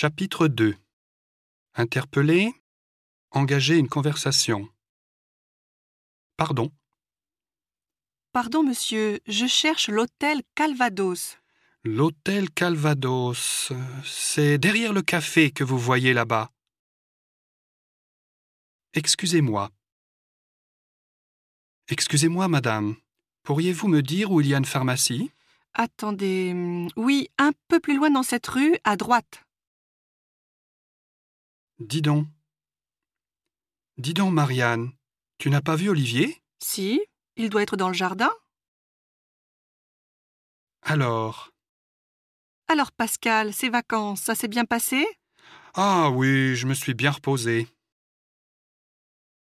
Chapitre 2 Interpeller Engager une conversation. Pardon, Pardon, monsieur, je cherche l'hôtel Calvados. l'hôtel Calvados, c'est derrière le café que vous voyez là-bas. Excusez-moi. Excusez-moi, madame. Pourriez-vous me dire où il y a une pharmacie? Attendez. hum, Oui, un peu plus loin dans cette rue, à droite. Dis donc. Dis donc, Marianne, tu n'as pas vu Olivier? Si, il doit être dans le jardin. Alors? Alors, Pascal, ces vacances, ça s'est bien passé? Ah oui, je me suis bien reposé.